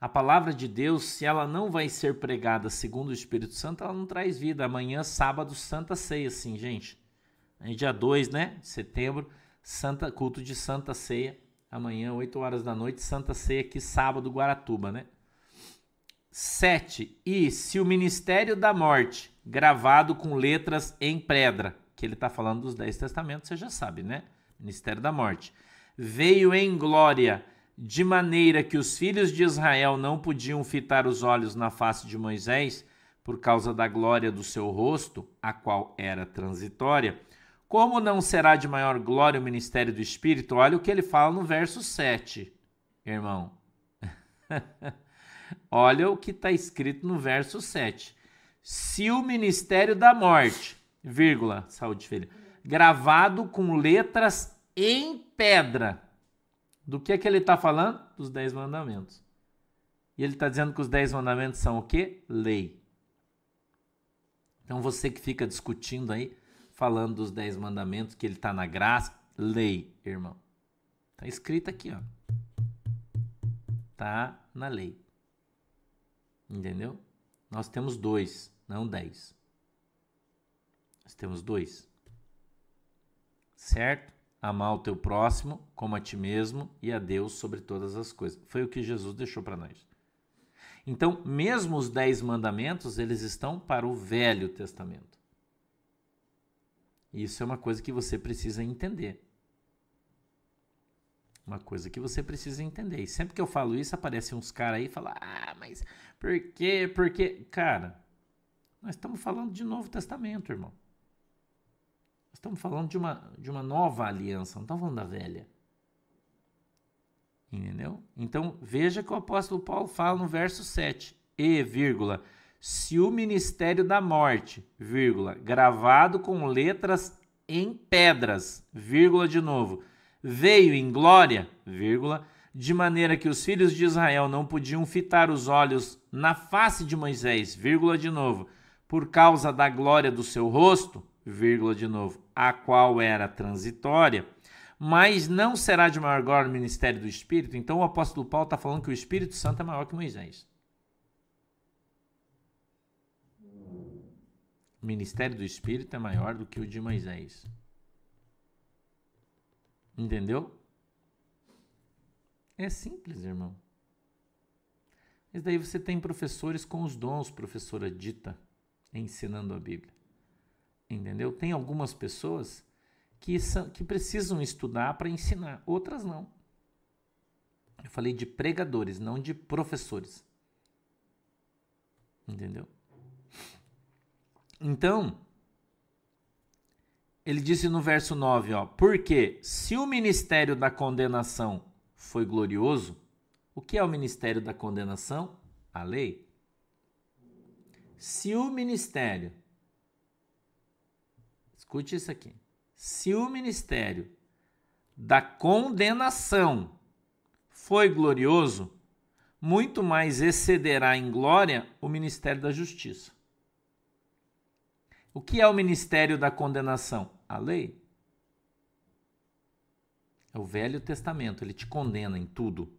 A palavra de Deus, se ela não vai ser pregada segundo o Espírito Santo, ela não traz vida. Amanhã, sábado, Santa Ceia, sim, gente. É dia 2, né, setembro, Santa, culto de Santa Ceia. Amanhã, 8 horas da noite, Santa Ceia aqui, sábado, Guaratuba, né? 7. E se o ministério da morte, gravado com letras em pedra, que ele está falando dos Dez Testamentos, você já sabe, né? Ministério da morte. Veio em glória, de maneira que os filhos de Israel não podiam fitar os olhos na face de Moisés, por causa da glória do seu rosto, a qual era transitória. Como não será de maior glória o ministério do Espírito? Olha o que ele fala no verso 7, irmão. (laughs) Olha o que está escrito no verso 7. Se o ministério da morte, vírgula, saúde filha, gravado com letras em pedra. Do que é que ele está falando? Dos dez mandamentos. E ele está dizendo que os dez mandamentos são o quê? Lei. Então você que fica discutindo aí, falando dos dez mandamentos, que ele está na graça, lei, irmão. Está escrito aqui, ó. Tá na lei. Entendeu? Nós temos dois, não dez. Nós temos dois. Certo? Amar o teu próximo como a ti mesmo e a Deus sobre todas as coisas. Foi o que Jesus deixou para nós. Então, mesmo os dez mandamentos, eles estão para o Velho Testamento. Isso é uma coisa que você precisa entender. Uma coisa que você precisa entender. E sempre que eu falo isso, aparecem uns caras aí e falam: Ah, mas por quê? Porque, cara, nós estamos falando de Novo Testamento, irmão. Estamos falando de uma, de uma nova aliança, não estamos falando da velha. Entendeu? Então, veja que o apóstolo Paulo fala no verso 7. E, vírgula, se o ministério da morte, vírgula, gravado com letras em pedras, vírgula de novo, veio em glória, vírgula, de maneira que os filhos de Israel não podiam fitar os olhos na face de Moisés, vírgula de novo, por causa da glória do seu rosto, vírgula de novo, a qual era transitória, mas não será de maior glória o ministério do Espírito. Então o apóstolo Paulo está falando que o Espírito Santo é maior que Moisés. O ministério do Espírito é maior do que o de Moisés. Entendeu? É simples, irmão. Mas daí você tem professores com os dons, professora Dita, ensinando a Bíblia. Entendeu? Tem algumas pessoas que, são, que precisam estudar para ensinar, outras não. Eu falei de pregadores, não de professores. Entendeu? Então, ele disse no verso 9, ó, porque se o ministério da condenação foi glorioso, o que é o ministério da condenação? A lei. Se o ministério, escute isso aqui, se o ministério da condenação foi glorioso, muito mais excederá em glória o ministério da justiça. O que é o ministério da condenação? A lei. É o Velho Testamento, ele te condena em tudo.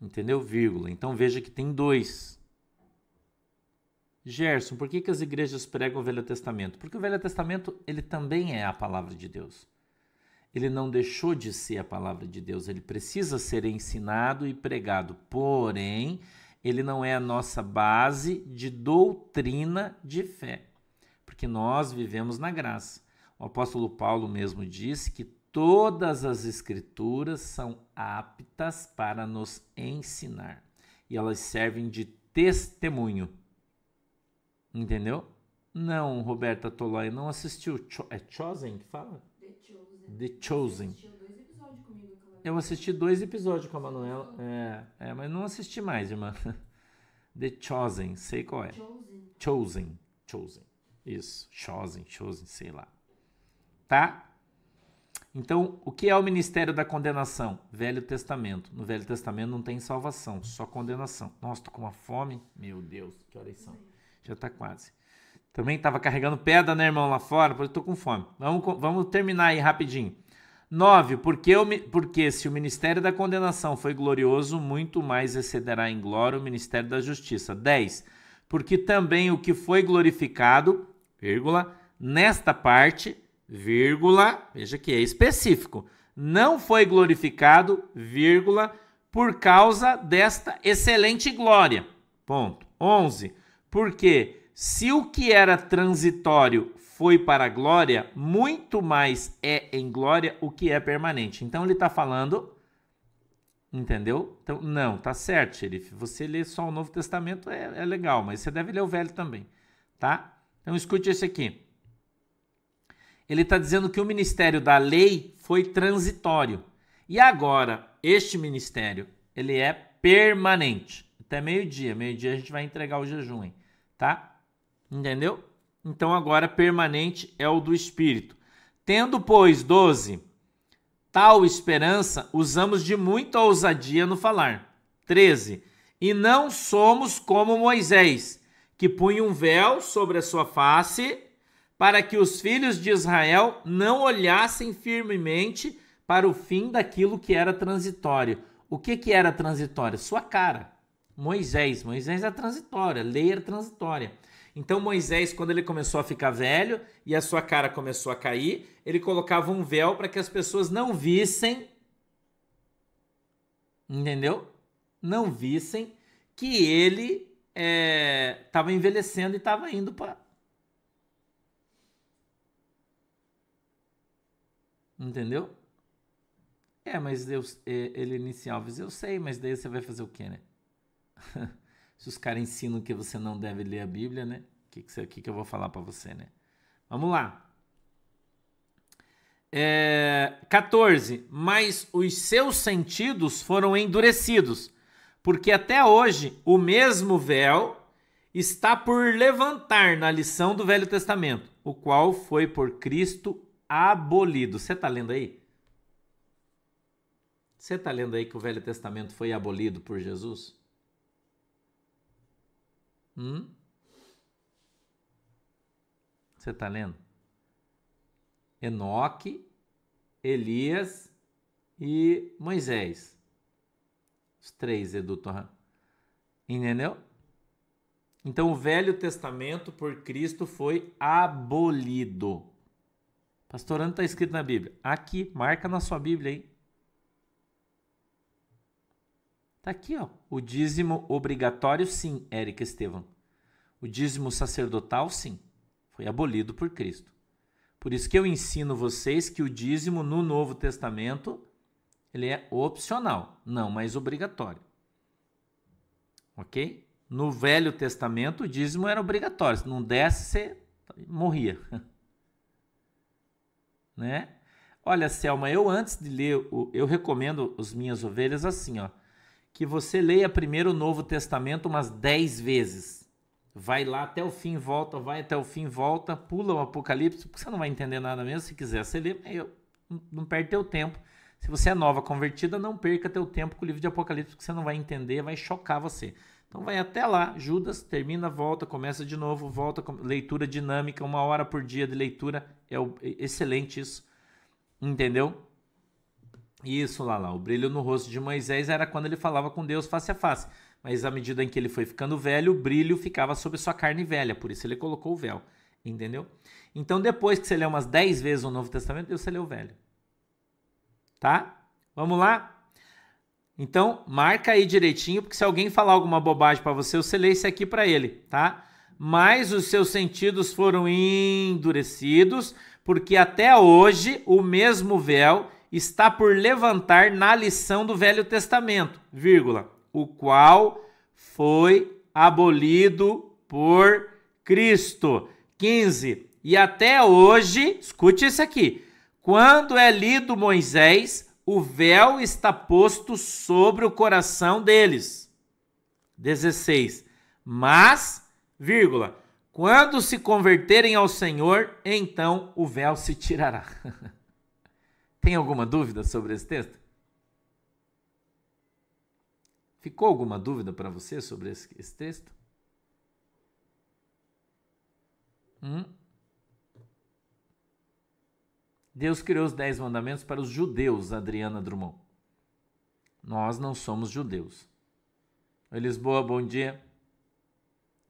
Entendeu? Vírgula. Então veja que tem dois. Gerson, por que, que as igrejas pregam o Velho Testamento? Porque o Velho Testamento ele também é a palavra de Deus. Ele não deixou de ser a palavra de Deus, ele precisa ser ensinado e pregado. Porém, ele não é a nossa base de doutrina de fé porque nós vivemos na graça. O apóstolo Paulo mesmo disse que todas as escrituras são aptas para nos ensinar e elas servem de testemunho. Entendeu? Não, Roberta Tolói não assistiu. É Chosen que fala? The Chosen. The Chosen. Eu assisti dois episódios com a Manuela. É, é, mas não assisti mais, irmã. (laughs) The Chosen, sei qual é. Chosen. Chosen. Chosen. Isso, chosen, chosen, sei lá. Tá? Então, o que é o ministério da condenação? Velho Testamento. No Velho Testamento não tem salvação, só condenação. Nossa, tô com uma fome. Meu Deus, que horas são? Já tá quase. Também estava carregando pedra, né, irmão, lá fora, porque eu tô com fome. Vamos, vamos terminar aí rapidinho. 9. Porque, porque se o ministério da condenação foi glorioso, muito mais excederá em glória o ministério da justiça. 10. Porque também o que foi glorificado, vírgula, nesta parte, vírgula, veja que é específico, não foi glorificado, vírgula, por causa desta excelente glória. Ponto. 11. Porque se o que era transitório foi para a glória, muito mais é em glória o que é permanente. Então ele está falando, entendeu? Então, não, tá certo, xerife. Você lê só o Novo Testamento é, é legal, mas você deve ler o Velho também, tá? Então escute esse aqui. Ele está dizendo que o ministério da lei foi transitório. E agora, este ministério, ele é permanente. Até meio-dia. Meio-dia a gente vai entregar o jejum, hein? Tá? Entendeu? Então agora permanente é o do Espírito. Tendo, pois, 12, tal esperança, usamos de muita ousadia no falar. 13. E não somos como Moisés, que punha um véu sobre a sua face, para que os filhos de Israel não olhassem firmemente para o fim daquilo que era transitório. O que, que era transitório? Sua cara. Moisés. Moisés é transitória, lei era transitória. Então Moisés, quando ele começou a ficar velho e a sua cara começou a cair, ele colocava um véu para que as pessoas não vissem, entendeu? Não vissem que ele estava é, envelhecendo e estava indo para. Entendeu? É, mas Deus, é, ele inicial, eu sei, mas daí você vai fazer o quê, né? (laughs) Se os caras ensinam que você não deve ler a Bíblia, né? O que, que, que, que eu vou falar para você, né? Vamos lá. É, 14. Mas os seus sentidos foram endurecidos, porque até hoje o mesmo véu está por levantar na lição do Velho Testamento, o qual foi por Cristo abolido. Você está lendo aí? Você está lendo aí que o Velho Testamento foi abolido por Jesus? Hum? Você está lendo? Enoque, Elias e Moisés. Os três, Edu Torran. Entendeu? Então o Velho Testamento por Cristo foi abolido. Pastor, onde está escrito na Bíblia? Aqui, marca na sua Bíblia aí. Tá aqui, ó. O dízimo obrigatório, sim, Érica Estevam. O dízimo sacerdotal, sim, foi abolido por Cristo. Por isso que eu ensino vocês que o dízimo no Novo Testamento ele é opcional, não mais obrigatório. Ok? No Velho Testamento, o dízimo era obrigatório. Se não desse, você morria. (laughs) né? Olha, Selma, eu antes de ler, eu recomendo as minhas ovelhas assim, ó que você leia primeiro o Novo Testamento umas 10 vezes. Vai lá até o fim, volta, vai até o fim, volta, pula o Apocalipse, porque você não vai entender nada mesmo. Se quiser, você lê, não perde teu tempo. Se você é nova convertida, não perca teu tempo com o livro de Apocalipse, porque você não vai entender, vai chocar você. Então vai até lá, Judas, termina, volta, começa de novo, volta, leitura dinâmica, uma hora por dia de leitura, é, é excelente isso, entendeu? Isso lá, lá. O brilho no rosto de Moisés era quando ele falava com Deus face a face. Mas à medida em que ele foi ficando velho, o brilho ficava sobre sua carne velha. Por isso ele colocou o véu. Entendeu? Então depois que você lê umas 10 vezes o Novo Testamento, você lê o velho. Tá? Vamos lá? Então, marca aí direitinho, porque se alguém falar alguma bobagem para você, você lê isso aqui para ele, tá? Mas os seus sentidos foram endurecidos, porque até hoje o mesmo véu está por levantar na lição do Velho Testamento, vírgula, o qual foi abolido por Cristo. 15. E até hoje, escute isso aqui. Quando é lido Moisés, o véu está posto sobre o coração deles. 16. Mas, vírgula, quando se converterem ao Senhor, então o véu se tirará. (laughs) Tem alguma dúvida sobre esse texto? Ficou alguma dúvida para você sobre esse, esse texto? Hum? Deus criou os dez mandamentos para os judeus, Adriana Drummond. Nós não somos judeus. Lisboa, bom dia.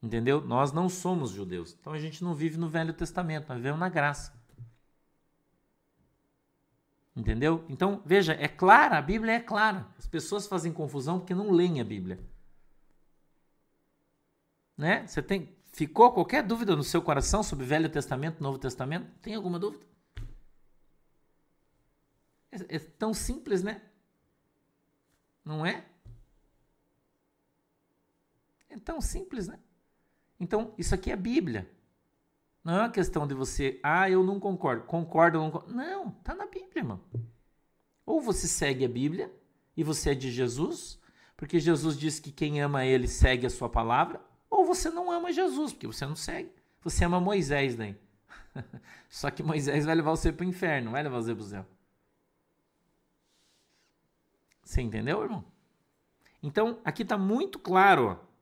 Entendeu? Nós não somos judeus. Então a gente não vive no Velho Testamento, nós vivemos na graça. Entendeu? Então, veja, é clara, a Bíblia é clara. As pessoas fazem confusão porque não leem a Bíblia. Né? Você tem ficou qualquer dúvida no seu coração sobre Velho Testamento, Novo Testamento? Tem alguma dúvida? É, é tão simples, né? Não é? É tão simples, né? Então, isso aqui é Bíblia. Não é uma questão de você, ah, eu não concordo, concordo ou não concordo. Não, tá na Bíblia, irmão. Ou você segue a Bíblia e você é de Jesus, porque Jesus diz que quem ama ele segue a sua palavra, ou você não ama Jesus, porque você não segue. Você ama Moisés daí. (laughs) Só que Moisés vai levar você para o inferno, vai levar você para o céu. Você entendeu, irmão? Então, aqui está muito claro, ó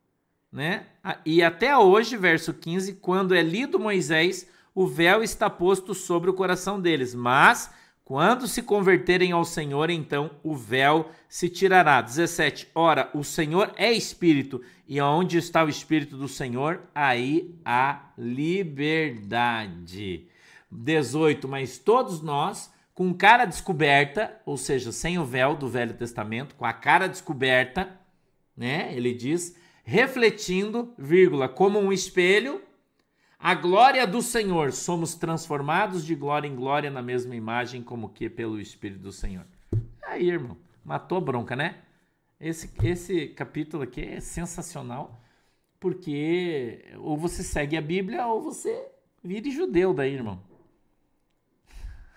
né? E até hoje, verso 15, quando é lido Moisés, o véu está posto sobre o coração deles, mas quando se converterem ao Senhor, então o véu se tirará. 17. Ora, o Senhor é espírito, e onde está o espírito do Senhor, aí há liberdade. 18. Mas todos nós, com cara descoberta, ou seja, sem o véu do Velho Testamento, com a cara descoberta, né? Ele diz: refletindo, vírgula, como um espelho, a glória do Senhor. Somos transformados de glória em glória na mesma imagem, como que pelo Espírito do Senhor. Aí, irmão, matou bronca, né? Esse, esse capítulo aqui é sensacional, porque ou você segue a Bíblia ou você vire judeu daí, irmão.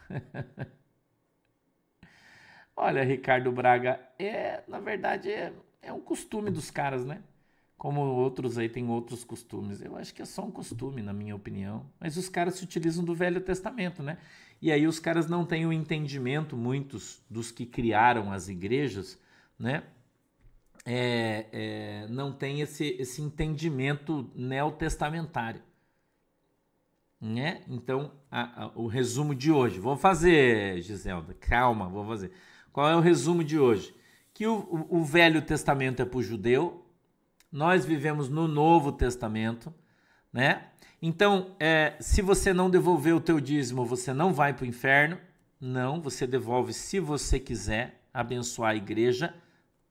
(laughs) Olha, Ricardo Braga, é, na verdade, é, é um costume dos caras, né? Como outros aí têm outros costumes. Eu acho que é só um costume, na minha opinião. Mas os caras se utilizam do Velho Testamento, né? E aí os caras não têm o entendimento, muitos dos que criaram as igrejas, né? É, é, não tem esse, esse entendimento neotestamentário. Né? Então, a, a, o resumo de hoje. Vou fazer, Giselda, calma, vou fazer. Qual é o resumo de hoje? Que o, o, o Velho Testamento é para o judeu, nós vivemos no Novo Testamento, né? Então, é, se você não devolver o teu dízimo, você não vai para o inferno. Não, você devolve se você quiser abençoar a igreja.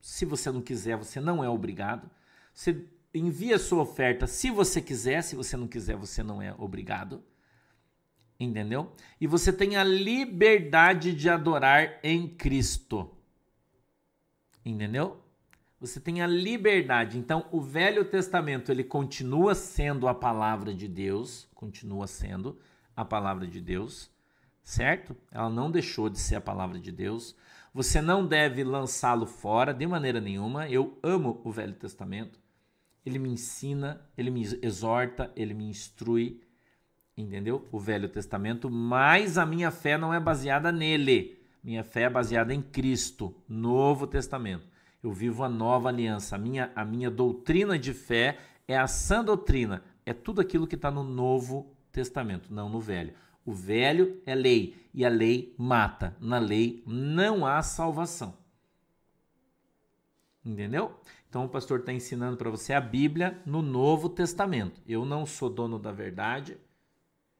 Se você não quiser, você não é obrigado. Você envia sua oferta se você quiser, se você não quiser, você não é obrigado. Entendeu? E você tem a liberdade de adorar em Cristo. Entendeu? Você tem a liberdade. Então, o Velho Testamento, ele continua sendo a palavra de Deus, continua sendo a palavra de Deus, certo? Ela não deixou de ser a palavra de Deus. Você não deve lançá-lo fora de maneira nenhuma. Eu amo o Velho Testamento. Ele me ensina, ele me exorta, ele me instrui, entendeu? O Velho Testamento, mas a minha fé não é baseada nele. Minha fé é baseada em Cristo, Novo Testamento. Eu vivo a nova aliança. A minha, a minha doutrina de fé é a sã doutrina. É tudo aquilo que está no Novo Testamento, não no Velho. O Velho é lei e a lei mata. Na lei não há salvação. Entendeu? Então o pastor está ensinando para você a Bíblia no Novo Testamento. Eu não sou dono da verdade,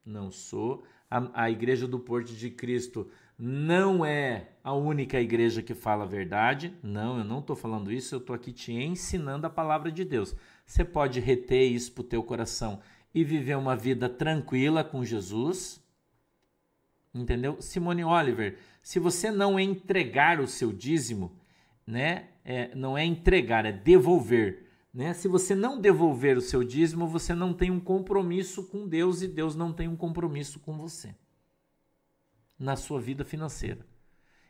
não sou. A, a Igreja do Porto de Cristo não é a única igreja que fala a verdade. Não, eu não estou falando isso, eu estou aqui te ensinando a palavra de Deus. Você pode reter isso para o teu coração e viver uma vida tranquila com Jesus. Entendeu? Simone Oliver, se você não entregar o seu dízimo, né? É, não é entregar, é devolver. Né? Se você não devolver o seu dízimo, você não tem um compromisso com Deus e Deus não tem um compromisso com você na sua vida financeira.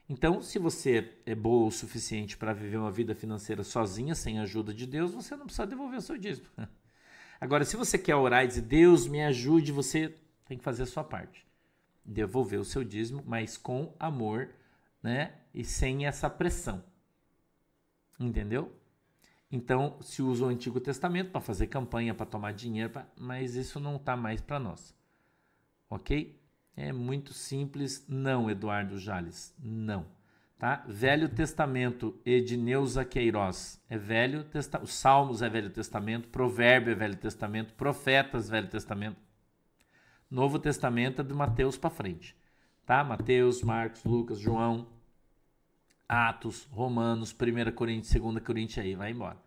Então, se você é boa o suficiente para viver uma vida financeira sozinha, sem a ajuda de Deus, você não precisa devolver o seu dízimo. (laughs) Agora, se você quer orar e dizer, Deus me ajude, você tem que fazer a sua parte. Devolver o seu dízimo, mas com amor, né? E sem essa pressão. Entendeu? Então, se usa o Antigo Testamento para fazer campanha, para tomar dinheiro, pra... mas isso não está mais para nós. Ok? É muito simples. Não, Eduardo Jales. Não. Tá? Velho Testamento, Edneuza Queiroz. É Velho Testamento. Os Salmos é Velho Testamento. Provérbio é Velho Testamento. Profetas, Velho Testamento. Novo Testamento é de Mateus para frente. Tá? Mateus, Marcos, Lucas, João, Atos, Romanos, 1 Coríntios, 2 Coríntios, aí vai embora.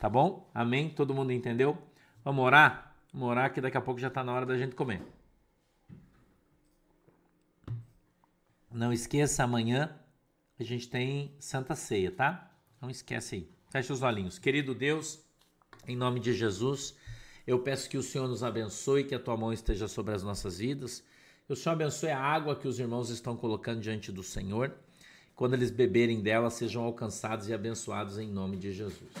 Tá bom? Amém? Todo mundo entendeu? Vamos orar? Vamos orar que daqui a pouco já está na hora da gente comer. Não esqueça, amanhã a gente tem Santa Ceia, tá? Não esquece aí. Feche os olhinhos. Querido Deus, em nome de Jesus, eu peço que o Senhor nos abençoe, que a tua mão esteja sobre as nossas vidas. Que o Senhor abençoe a água que os irmãos estão colocando diante do Senhor. Quando eles beberem dela, sejam alcançados e abençoados em nome de Jesus.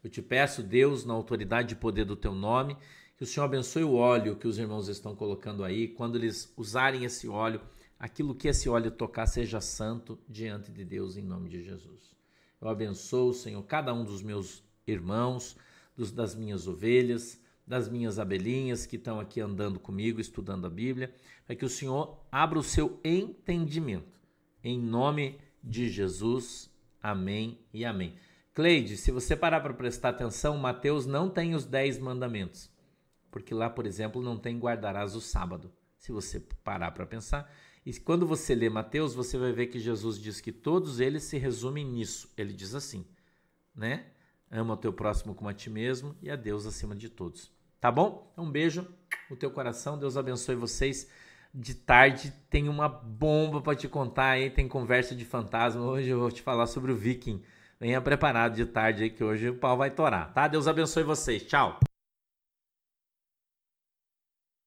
Eu te peço, Deus, na autoridade e poder do teu nome, que o Senhor abençoe o óleo que os irmãos estão colocando aí. Quando eles usarem esse óleo, aquilo que esse óleo tocar seja santo diante de Deus em nome de Jesus. Eu abençoo, Senhor, cada um dos meus irmãos, dos, das minhas ovelhas, das minhas abelhinhas que estão aqui andando comigo, estudando a Bíblia, para que o Senhor abra o seu entendimento. Em nome de Jesus. Amém e amém. Cleide, se você parar para prestar atenção, Mateus não tem os dez mandamentos. Porque lá, por exemplo, não tem guardarás o sábado. Se você parar para pensar. E quando você lê Mateus, você vai ver que Jesus diz que todos eles se resumem nisso. Ele diz assim, né? Ama o teu próximo como a ti mesmo e a Deus acima de todos. Tá bom? Um beijo no teu coração. Deus abençoe vocês. De tarde tem uma bomba para te contar aí, tem conversa de fantasma. Hoje eu vou te falar sobre o Viking. Venha preparado de tarde aí que hoje o pau vai torar, tá? Deus abençoe vocês. Tchau.